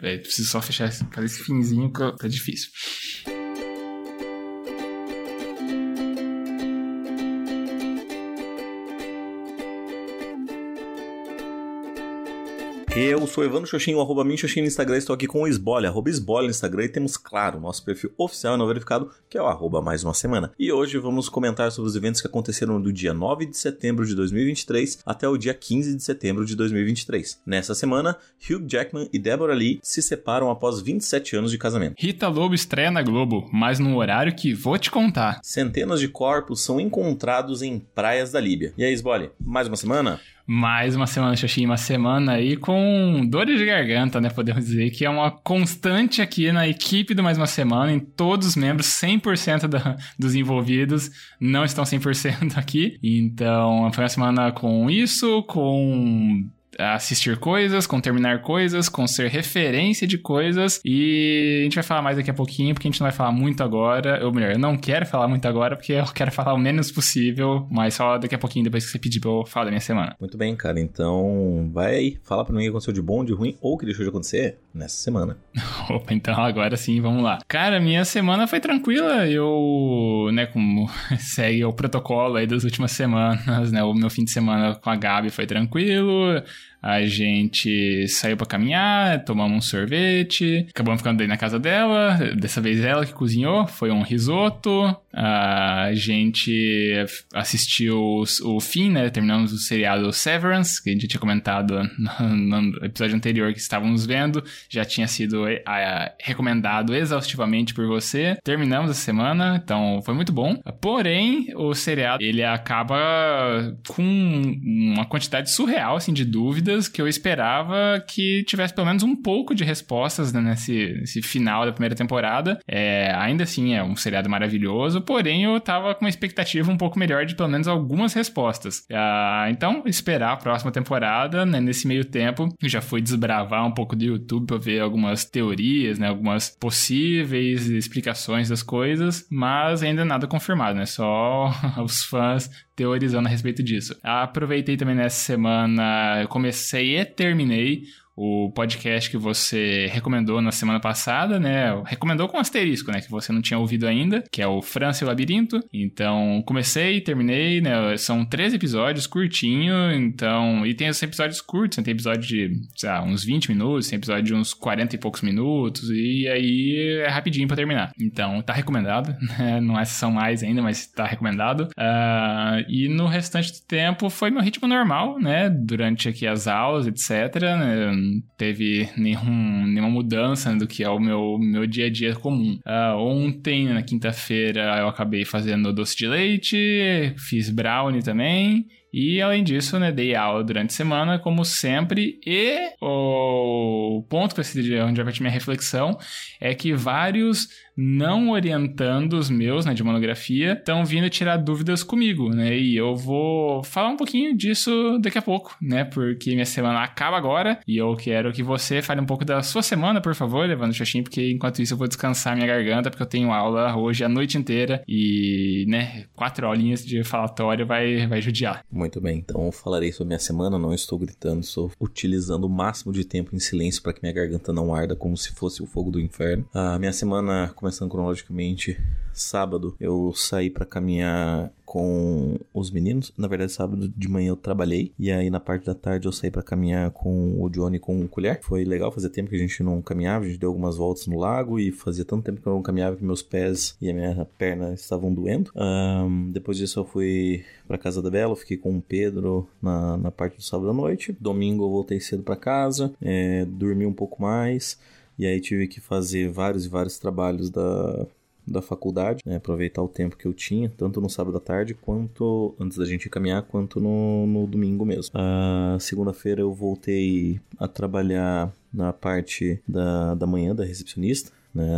é, preciso só fechar, fazer esse finzinho que tá difícil. Eu sou Evandro Xoxinho, arroba Minxoxinho no Instagram, estou aqui com o Esbole, arroba Esbole no Instagram e temos, claro, nosso perfil oficial e não verificado, que é o arroba mais uma semana. E hoje vamos comentar sobre os eventos que aconteceram do dia 9 de setembro de 2023 até o dia 15 de setembro de 2023. Nessa semana, Hugh Jackman e Deborah Lee se separam após 27 anos de casamento. Rita Lobo estreia na Globo, mas num horário que vou te contar. Centenas de corpos são encontrados em praias da Líbia. E aí, Esbole, mais uma semana? Mais uma semana, Xoxinho, uma semana aí com dores de garganta, né? Podemos dizer que é uma constante aqui na equipe do Mais Uma Semana, em todos os membros, 100% da, dos envolvidos não estão 100% aqui. Então, foi uma semana com isso, com assistir coisas, com terminar coisas, com ser referência de coisas. E a gente vai falar mais daqui a pouquinho, porque a gente não vai falar muito agora. Ou melhor, eu não quero falar muito agora, porque eu quero falar o menos possível, mas só daqui a pouquinho, depois que você pedir pra eu falar da minha semana. Muito bem, cara. Então, vai aí, fala pra mim o que aconteceu de bom, de ruim, ou o que deixou de acontecer nessa semana. Opa, então agora sim, vamos lá. Cara, minha semana foi tranquila. Eu, né, como segue o protocolo aí das últimas semanas, né, o meu fim de semana com a Gabi foi tranquilo. A gente saiu para caminhar, tomamos um sorvete, acabamos ficando aí na casa dela. Dessa vez ela que cozinhou, foi um risoto. A gente assistiu o fim, né? Terminamos o seriado Severance, que a gente tinha comentado no, episódio anterior que estávamos vendo. Já tinha sido a, recomendado exaustivamente por você. Terminamos a semana, então foi muito bom. Porém, o seriado ele acaba com uma quantidade surreal assim, de dúvidas que eu esperava que tivesse pelo menos um pouco de respostas né, nesse, nesse, final da primeira temporada. É, ainda assim, é um seriado maravilhoso, porém eu tava com uma expectativa um pouco melhor de pelo menos algumas respostas. Ah, então, esperar a próxima temporada, né, nesse meio tempo, eu já fui desbravar um pouco do YouTube para ver algumas teorias, né, algumas possíveis explicações das coisas, mas ainda nada confirmado, né? Só os fãs teorizando a respeito disso. Aproveitei também nessa semana, comecei e terminei o podcast que você recomendou na semana passada, né? Recomendou com asterisco, né? Que você não tinha ouvido ainda, que é o França e o Labirinto. Então, comecei, terminei, né? São três episódios curtinho, então... E tem os episódios curtos, né? Tem episódio de, sei lá, uns 20 minutos, tem episódio de uns 40 e poucos minutos, e aí é rapidinho para terminar. Então, tá recomendado, né? Não é sessão mais ainda, mas tá recomendado. Uh, e no restante do tempo foi meu ritmo normal, né? Durante aqui as aulas, etc, né? Teve nenhum, nenhuma mudança do que é o meu, meu dia a dia comum. Uh, ontem, na quinta-feira, eu acabei fazendo doce de leite, fiz brownie também. E além disso, né, dei aula durante a semana, como sempre, e o ponto que eu onde vai minha reflexão é que vários não orientando os meus, né, de monografia, estão vindo tirar dúvidas comigo, né? E eu vou falar um pouquinho disso daqui a pouco, né? Porque minha semana acaba agora e eu quero que você fale um pouco da sua semana, por favor, levando o xaxim, porque enquanto isso eu vou descansar minha garganta, porque eu tenho aula hoje a noite inteira e, né, quatro aulinhas de falatório vai, vai judiar. Muito bem, então falarei sobre minha semana, não estou gritando, estou utilizando o máximo de tempo em silêncio para que minha garganta não arda como se fosse o fogo do inferno. A minha semana começando cronologicamente, sábado eu saí para caminhar com os meninos. Na verdade, sábado de manhã eu trabalhei. E aí, na parte da tarde, eu saí para caminhar com o Johnny com o colher. Foi legal, fazia tempo que a gente não caminhava. A gente deu algumas voltas no lago. E fazia tanto tempo que eu não caminhava que meus pés e a minha perna estavam doendo. Um, depois disso, eu fui para casa da Bela. Fiquei com o Pedro na, na parte do sábado à noite. Domingo, eu voltei cedo para casa. É, dormi um pouco mais. E aí tive que fazer vários e vários trabalhos da, da faculdade, né, aproveitar o tempo que eu tinha, tanto no sábado à tarde, quanto antes da gente caminhar, quanto no, no domingo mesmo. A segunda-feira eu voltei a trabalhar na parte da, da manhã da recepcionista, né?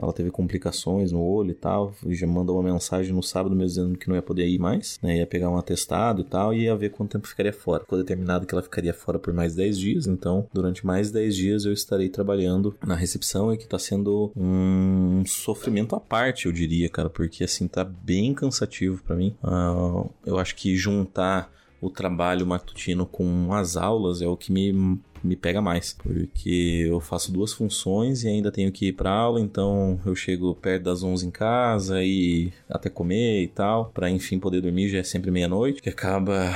Ela teve complicações no olho e tal, e já mandou uma mensagem no sábado mesmo dizendo que não ia poder ir mais, né? Ia pegar um atestado e tal, e ia ver quanto tempo ficaria fora. Ficou determinado que ela ficaria fora por mais 10 dias, então durante mais 10 dias eu estarei trabalhando na recepção e que tá sendo um sofrimento à parte, eu diria, cara, porque assim tá bem cansativo para mim. Uh, eu acho que juntar o trabalho matutino com as aulas é o que me me pega mais, porque eu faço duas funções e ainda tenho que ir para aula, então eu chego perto das 11 em casa e até comer e tal, para enfim poder dormir já é sempre meia-noite, que acaba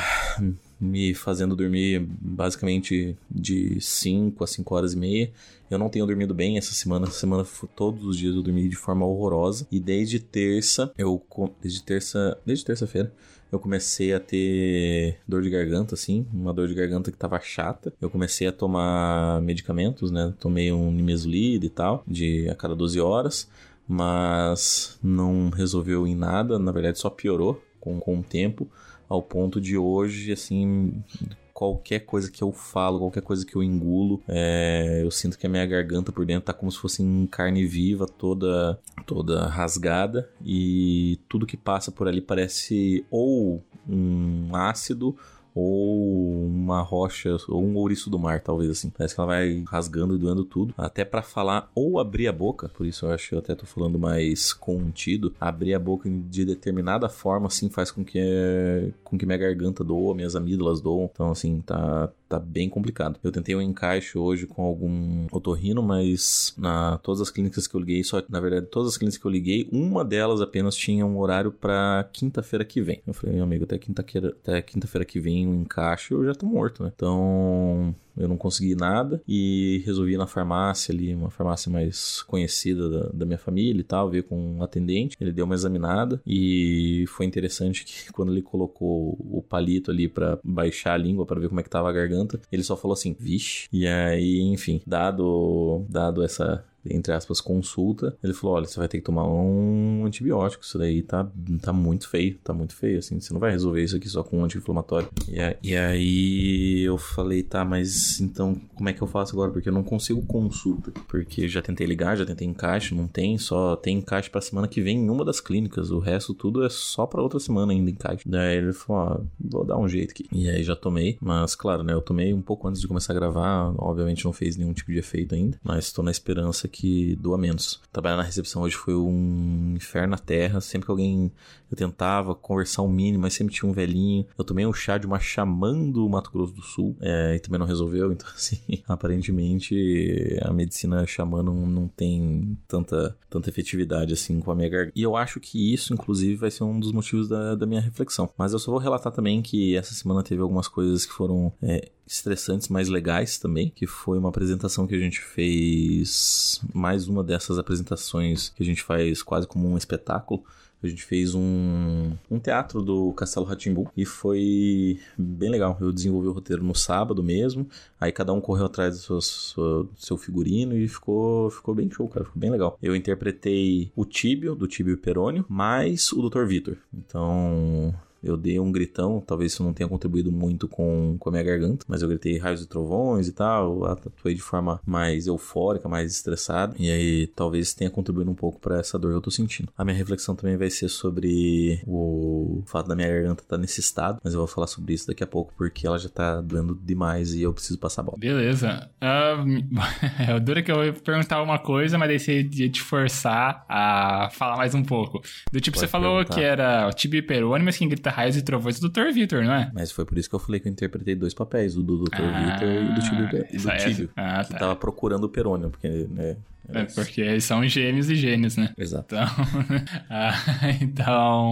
me fazendo dormir basicamente de 5 a 5 horas e meia. Eu não tenho dormido bem essa semana. Essa semana todos os dias eu dormi de forma horrorosa. E desde terça, eu desde terça, desde terça-feira, eu comecei a ter dor de garganta, assim, uma dor de garganta que tava chata. Eu comecei a tomar medicamentos, né? Tomei um nimesulida e tal, de a cada 12 horas, mas não resolveu em nada, na verdade só piorou com, com o tempo ao ponto de hoje, assim, qualquer coisa que eu falo, qualquer coisa que eu engulo, é, eu sinto que a minha garganta por dentro tá como se fosse em carne viva, toda toda rasgada. E tudo que passa por ali parece ou um ácido ou uma rocha, ou um ouriço do mar, talvez assim. Parece que ela vai rasgando e doendo tudo. Até para falar ou abrir a boca, por isso eu acho que eu até tô falando mais contido. Abrir a boca de determinada forma, assim, faz com que, com que minha garganta doa, minhas amígdalas doam. Então, assim, tá, tá bem complicado. Eu tentei um encaixe hoje com algum otorrino, mas na todas as clínicas que eu liguei, só na verdade todas as clínicas que eu liguei, uma delas apenas tinha um horário para quinta-feira que vem. Eu falei, meu amigo, até quinta-feira, até quinta-feira que vem um encaixe, eu já tô morto, né? Então, eu não consegui nada e resolvi ir na farmácia ali, uma farmácia mais conhecida da, da, minha família e tal, ver com um atendente. Ele deu uma examinada e foi interessante que quando ele colocou o palito ali para baixar a língua para ver como é que tava a garganta, ele só falou assim, vixe. E aí, enfim, dado dado essa entre aspas, consulta, ele falou: olha, você vai ter que tomar um antibiótico. Isso daí tá, tá muito feio, tá muito feio, assim. Você não vai resolver isso aqui só com um anti-inflamatório. E, e aí eu falei: tá, mas então como é que eu faço agora? Porque eu não consigo consulta. Porque já tentei ligar, já tentei encaixe, não tem, só tem encaixe pra semana que vem em uma das clínicas. O resto tudo é só pra outra semana ainda encaixe. Daí ele falou: ó, vou dar um jeito aqui. E aí já tomei, mas claro, né? Eu tomei um pouco antes de começar a gravar. Obviamente não fez nenhum tipo de efeito ainda, mas tô na esperança que doa menos. Trabalhar na recepção hoje foi um inferno na terra. Sempre que alguém eu tentava conversar um mínimo, mas sempre tinha um velhinho. Eu tomei um chá de uma xamã do Mato Grosso do Sul é, e também não resolveu. Então, assim, aparentemente a medicina xamã não, não tem tanta, tanta efetividade assim com a minha garganta. E eu acho que isso, inclusive, vai ser um dos motivos da, da minha reflexão. Mas eu só vou relatar também que essa semana teve algumas coisas que foram é, estressantes, mas legais também, que foi uma apresentação que a gente fez, mais uma dessas apresentações que a gente faz quase como um espetáculo. A gente fez um, um teatro do Castelo Ratimbu e foi bem legal. Eu desenvolvi o roteiro no sábado mesmo, aí cada um correu atrás do seu, seu figurino e ficou, ficou bem show, cara. Ficou bem legal. Eu interpretei o Tíbio, do Tíbio Perônio, mais o Dr. Vitor. Então, eu dei um gritão, talvez isso não tenha contribuído muito com, com a minha garganta, mas eu gritei raios e trovões e tal, atuei de forma mais eufórica, mais estressada, e aí talvez tenha contribuído um pouco para essa dor que eu tô sentindo. A minha reflexão também vai ser sobre o fato da minha garganta estar tá nesse estado, mas eu vou falar sobre isso daqui a pouco, porque ela já tá doendo demais e eu preciso passar a bola. Beleza. Uh, é duro que eu ia perguntar uma coisa, mas daí você ia te forçar a falar mais um pouco. Do tipo, Pode você falou perguntar. que era o tibio perônio, mas quem grita Raios e Trovões do Dr. Vitor, não é? Mas foi por isso que eu falei que eu interpretei dois papéis, o do Dr. Ah, Vitor e do Tibio, do Tibio ah, que tá. tava procurando o Perônio, porque né, é, porque eles são gêmeos e gênios, né? Exato. Então, ah, então,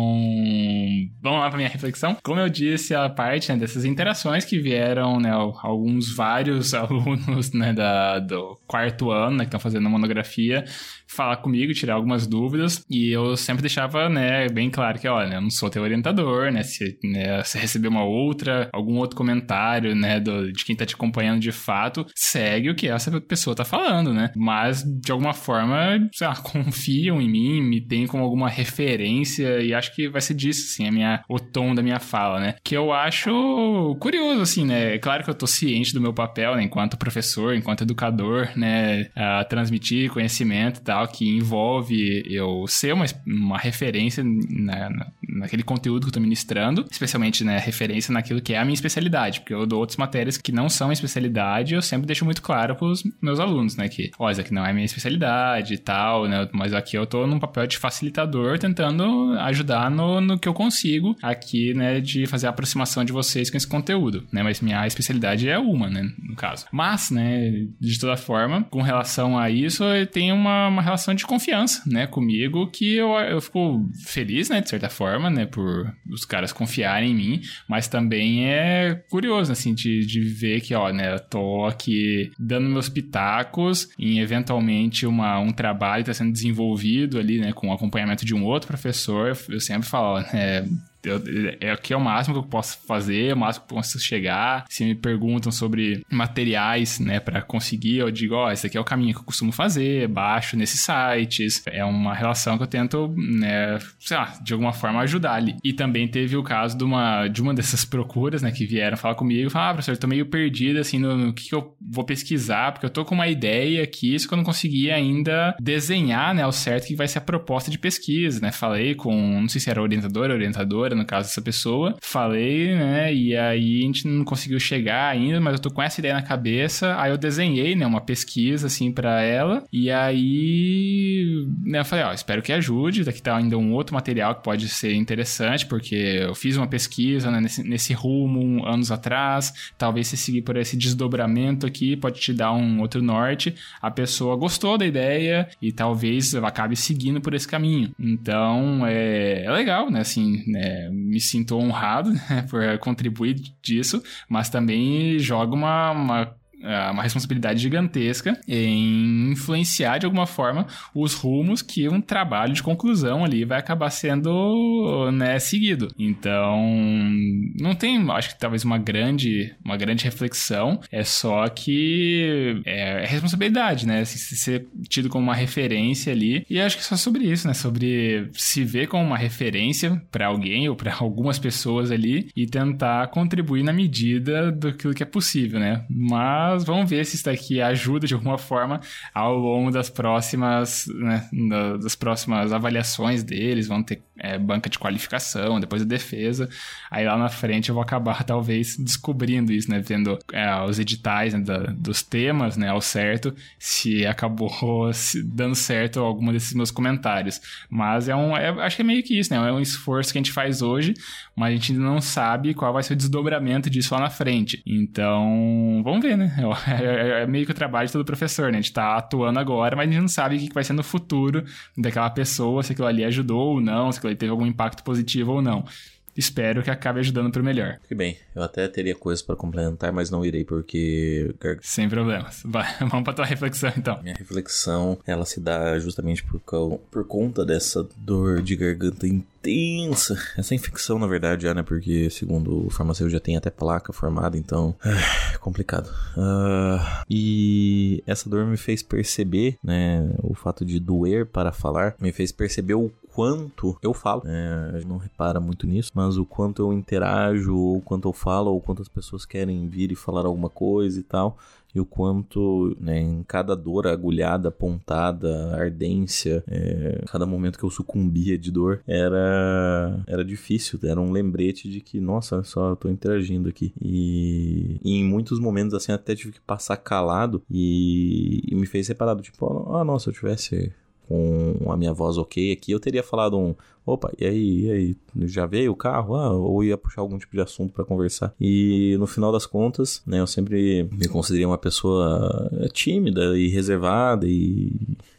vamos lá para minha reflexão. Como eu disse, a parte né, dessas interações que vieram, né, alguns vários alunos né, da, do quarto ano, né, que estão fazendo monografia, falar comigo, tirar algumas dúvidas, e eu sempre deixava, né, bem claro que, olha, eu não sou teu orientador, né, se, né, se receber uma outra, algum outro comentário, né, do, de quem tá te acompanhando de fato, segue o que essa pessoa tá falando, né, mas de alguma forma, sei lá, confiam em mim, me tem como alguma referência, e acho que vai ser disso, assim, a minha, o tom da minha fala, né, que eu acho curioso, assim, né, é claro que eu tô ciente do meu papel, né, enquanto professor, enquanto educador, né, a transmitir conhecimento e tal, tal, que envolve eu ser uma, uma referência na, na, naquele conteúdo que eu tô ministrando, especialmente, né, referência naquilo que é a minha especialidade, porque eu dou outras matérias que não são especialidade, eu sempre deixo muito claro pros meus alunos, né, que, ó, isso aqui não é minha, especialidade e tal, né? Mas aqui eu tô num papel de facilitador, tentando ajudar no, no que eu consigo aqui, né? De fazer a aproximação de vocês com esse conteúdo, né? Mas minha especialidade é uma, né? No caso. Mas, né? De toda forma, com relação a isso, tenho uma, uma relação de confiança, né? Comigo, que eu, eu fico feliz, né? De certa forma, né? Por os caras confiarem em mim, mas também é curioso, assim, de, de ver que, ó, né? Eu tô aqui dando meus pitacos em eventualmente uma, um trabalho está sendo desenvolvido ali, né? Com o acompanhamento de um outro professor. Eu sempre falo, ó, é, eu, é aqui é o máximo que eu posso fazer, é o máximo que eu posso chegar. Se me perguntam sobre materiais, né, para conseguir, eu digo, ó, oh, esse aqui é o caminho que eu costumo fazer, baixo nesses sites. É uma relação que eu tento, né, sei lá, de alguma forma ajudar ali. E também teve o caso de uma, de uma dessas procuras, né, que vieram falar comigo e falaram, ah, professor, eu tô meio perdido, assim, no, no que, que eu vou pesquisar, porque eu tô com uma ideia aqui, isso que eu não consegui ainda desenhar, né, ao certo que vai ser a proposta de pesquisa, né. Falei com, não sei se era orientador, orientadora, no caso dessa pessoa. Falei, né? E aí a gente não conseguiu chegar ainda, mas eu tô com essa ideia na cabeça. Aí eu desenhei, né, uma pesquisa assim para ela. E aí, né, eu falei, ó, espero que ajude. Daqui tá ainda um outro material que pode ser interessante, porque eu fiz uma pesquisa né, nesse, nesse rumo anos atrás. Talvez se seguir por esse desdobramento aqui pode te dar um outro norte. A pessoa gostou da ideia e talvez acabe seguindo por esse caminho. Então, é, é legal, né? Assim, né? Me sinto honrado né, por contribuir disso, mas também joga uma, uma uma responsabilidade gigantesca em influenciar de alguma forma os rumos que um trabalho de conclusão ali vai acabar sendo né, seguido. Então, não tem, acho que talvez uma grande, uma grande reflexão, é só que é, é responsabilidade, né? Se, ser tido como uma referência ali. E acho que é só sobre isso, né? Sobre se ver como uma referência para alguém ou para algumas pessoas ali e tentar contribuir na medida do que é possível, né? Mas mas vamos ver se isso daqui ajuda de alguma forma ao longo das próximas, né, das próximas avaliações deles. Vão ter é, banca de qualificação, depois a defesa. Aí lá na frente eu vou acabar talvez descobrindo isso, né? Vendo é, os editais né, da, dos temas, né? Ao certo, se acabou se dando certo alguma desses meus comentários. Mas é um, é, acho que é meio que isso, né? É um esforço que a gente faz hoje, mas a gente ainda não sabe qual vai ser o desdobramento disso lá na frente. Então, vamos ver, né? É, é, é meio que o trabalho de todo professor, né? A gente tá atuando agora, mas a gente não sabe o que vai ser no futuro daquela pessoa, se aquilo ali ajudou ou não, se aquilo teve algum impacto positivo ou não espero que acabe ajudando pro melhor. Que bem, eu até teria coisas para complementar, mas não irei porque... Sem problemas. Vai, vamos pra tua reflexão então. Minha reflexão, ela se dá justamente por, por conta dessa dor de garganta intensa. Essa infecção, na verdade, já, né? Porque, segundo o farmacêutico, já tem até placa formada, então... É complicado. Uh, e essa dor me fez perceber, né? O fato de doer para falar, me fez perceber o quanto eu falo. É, a gente não repara muito nisso, mas o quanto eu interajo, ou o quanto eu falo, ou quantas pessoas querem vir e falar alguma coisa e tal e o quanto né, em cada dor agulhada, pontada, ardência, é, cada momento que eu sucumbia de dor era era difícil, era um lembrete de que nossa, só, eu tô interagindo aqui e, e, em muitos momentos assim até tive que passar calado e, e me fez separado tipo, ah, nossa, eu tivesse com a minha voz ok aqui, eu teria falado um opa, e aí, e aí, já veio o carro? Ah, ou ia puxar algum tipo de assunto para conversar. E no final das contas, né, eu sempre me considerei uma pessoa tímida e reservada e,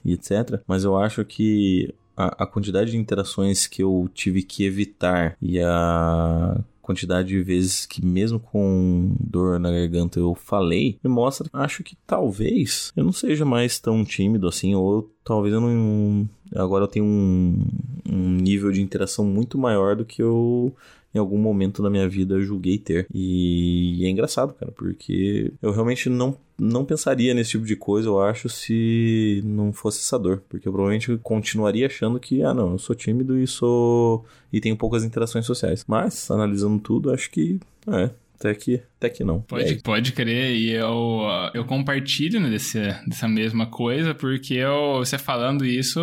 e etc. Mas eu acho que a, a quantidade de interações que eu tive que evitar e a quantidade de vezes que mesmo com dor na garganta eu falei, me mostra, acho que talvez eu não seja mais tão tímido assim, ou talvez eu não. Agora eu tenho um, um nível de interação muito maior do que eu em algum momento da minha vida julguei ter. E é engraçado, cara, porque eu realmente não, não pensaria nesse tipo de coisa, eu acho, se não fosse essa dor. Porque eu provavelmente continuaria achando que, ah, não, eu sou tímido e sou. e tenho poucas interações sociais. Mas, analisando tudo, acho que. É, até que até que não. Pode, pode crer, e eu, eu compartilho né, desse, dessa mesma coisa, porque eu, você falando isso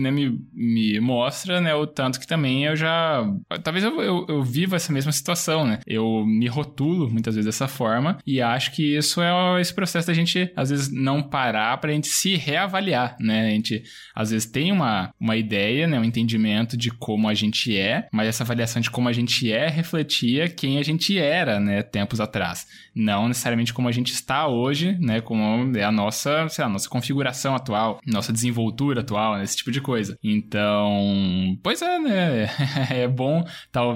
né, me, me mostra né, o tanto que também eu já. Talvez eu, eu, eu viva essa mesma situação, né? Eu me rotulo muitas vezes dessa forma, e acho que isso é esse processo da gente, às vezes, não parar pra gente se reavaliar, né? A gente, às vezes, tem uma, uma ideia, né, um entendimento de como a gente é, mas essa avaliação de como a gente é refletia quem a gente era, né, tempos atrás atrás. Não necessariamente como a gente está hoje, né? Como é a nossa, sei lá, nossa configuração atual, nossa desenvoltura atual, né, esse tipo de coisa. Então, pois é, né? é bom, tal,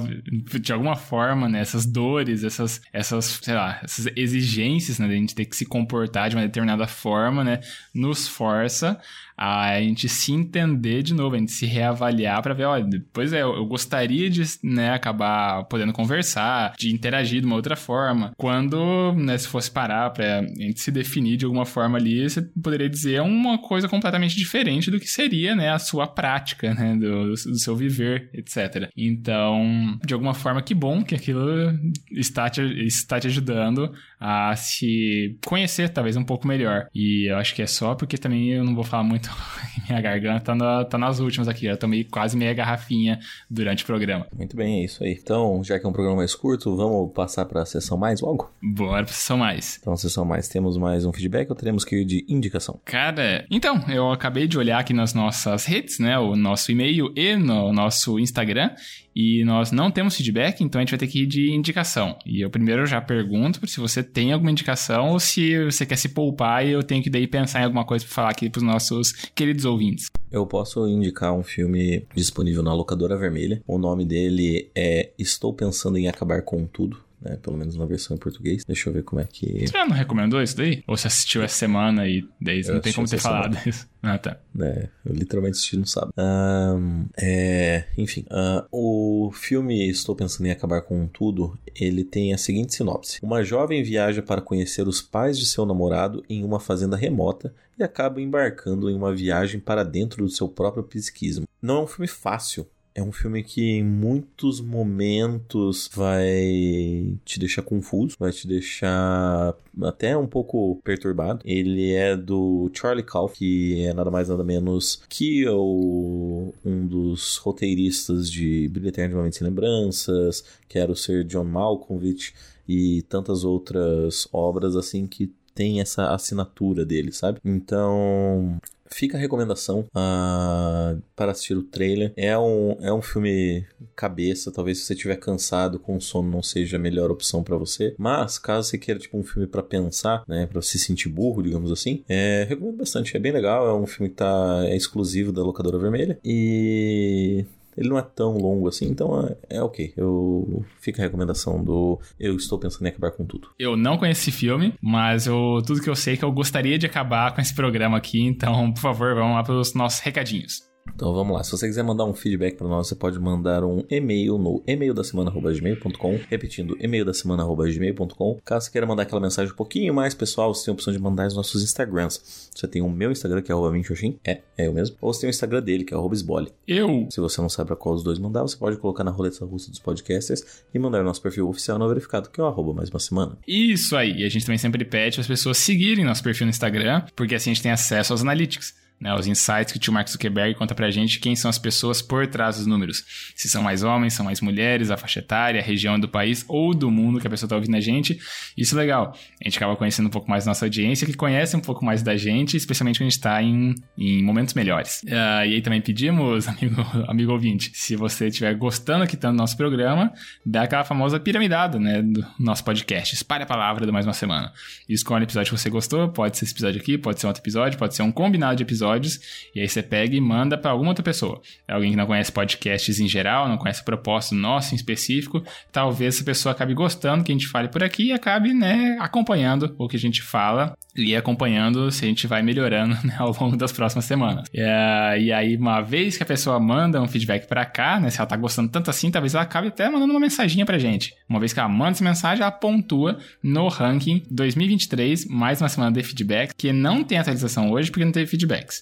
de alguma forma, né? Essas dores, essas, essas, sei lá, essas exigências, né? De a gente ter que se comportar de uma determinada forma, né? Nos força a gente se entender de novo, a gente se reavaliar para ver, olha, pois é, eu gostaria de né, acabar podendo conversar, de interagir de uma outra forma. Quando, né, se fosse parar pra gente se definir de alguma forma ali, você poderia dizer uma coisa completamente diferente do que seria, né, a sua prática, né, do, do seu viver, etc. Então, de alguma forma, que bom que aquilo está te, está te ajudando a se conhecer talvez um pouco melhor. E eu acho que é só porque também eu não vou falar muito, minha garganta tá, na, tá nas últimas aqui, eu tomei quase meia garrafinha durante o programa. Muito bem, é isso aí. Então, já que é um programa mais curto, vamos passar para a sessão mais logo? Bora pra sessão mais. Então, sessão mais, temos mais um feedback ou teremos que ir de indicação? Cara, então, eu acabei de olhar aqui nas nossas redes, né, o nosso e-mail e no nosso Instagram, e nós não temos feedback, então a gente vai ter que ir de indicação. E eu primeiro já pergunto se você tem alguma indicação ou se você quer se poupar e eu tenho que daí pensar em alguma coisa para falar aqui para os nossos queridos ouvintes. Eu posso indicar um filme disponível na locadora vermelha. O nome dele é Estou pensando em acabar com tudo né? Pelo menos na versão em português. Deixa eu ver como é que. Você já não recomendou isso daí? Ou você assistiu essa semana e daí não tem como ter falado isso? Ah, tá. É, eu literalmente assisti no sábado. Um, é, enfim, uh, o filme Estou Pensando em Acabar com Tudo, ele tem a seguinte sinopse. Uma jovem viaja para conhecer os pais de seu namorado em uma fazenda remota e acaba embarcando em uma viagem para dentro do seu próprio psiquismo. Não é um filme fácil, é um filme que em muitos momentos vai te deixar confuso, vai te deixar até um pouco perturbado. Ele é do Charlie Kauf, que é nada mais nada menos que o, um dos roteiristas de Brilho Eternamente Sem Lembranças, quero ser John Malkovich e tantas outras obras assim que tem essa assinatura dele, sabe? Então, Fica a recomendação uh, para assistir o trailer. É um, é um filme cabeça, talvez se você estiver cansado com sono não seja a melhor opção para você. Mas caso você queira tipo um filme para pensar, né, para se sentir burro, digamos assim, é, recomendo bastante. É bem legal. É um filme que tá é exclusivo da locadora vermelha e ele não é tão longo assim, então é, é ok. Eu fica a recomendação do Eu estou pensando em acabar com tudo. Eu não conheci filme, mas eu tudo que eu sei é que eu gostaria de acabar com esse programa aqui, então, por favor, vamos lá para os nossos recadinhos. Então vamos lá, se você quiser mandar um feedback para nós, você pode mandar um e-mail no e-mail da semana@gmail.com, repetindo e-mail da semana@gmail.com. Caso você queira mandar aquela mensagem um pouquinho mais pessoal, você tem a opção de mandar nos nossos Instagrams. Você tem o meu Instagram que é @minxoxin, é, é eu mesmo. Ou você tem o Instagram dele que é @sbole. Eu. Se você não sabe para qual dos dois mandar, você pode colocar na roleta russa dos podcasters e mandar o nosso perfil oficial não verificado que é o arroba mais uma semana. Isso aí. E a gente também sempre pede as pessoas seguirem nosso perfil no Instagram, porque assim a gente tem acesso aos analytics né, os insights que o tio Mark Zuckerberg conta pra gente quem são as pessoas por trás dos números. Se são mais homens, são mais mulheres, a faixa etária, a região do país ou do mundo que a pessoa tá ouvindo a gente. Isso é legal. A gente acaba conhecendo um pouco mais nossa audiência, que conhece um pouco mais da gente, especialmente quando a gente tá em, em momentos melhores. Uh, e aí também pedimos, amigo, amigo ouvinte, se você estiver gostando aqui tanto do nosso programa, dá aquela famosa piramidada, né, do nosso podcast. Espalhe a palavra do Mais Uma Semana. Escolhe o episódio que você gostou, pode ser esse episódio aqui, pode ser outro episódio, pode ser um combinado de episódios episódios, e aí você pega e manda para alguma outra pessoa. É alguém que não conhece podcasts em geral, não conhece o propósito nosso em específico, talvez essa pessoa acabe gostando que a gente fale por aqui e acabe, né, acompanhando o que a gente fala e acompanhando se a gente vai melhorando né, ao longo das próximas semanas. É, e aí, uma vez que a pessoa manda um feedback para cá, né, se ela tá gostando tanto assim, talvez ela acabe até mandando uma mensaginha pra gente. Uma vez que ela manda essa mensagem, ela pontua no ranking 2023, mais uma semana de feedback, que não tem atualização hoje porque não teve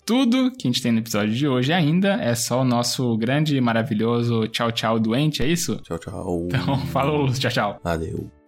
Tudo que a gente tem no episódio de hoje ainda é só o nosso grande, maravilhoso tchau, tchau doente, é isso? Tchau, tchau. Então, falou, tchau, tchau. Adeus.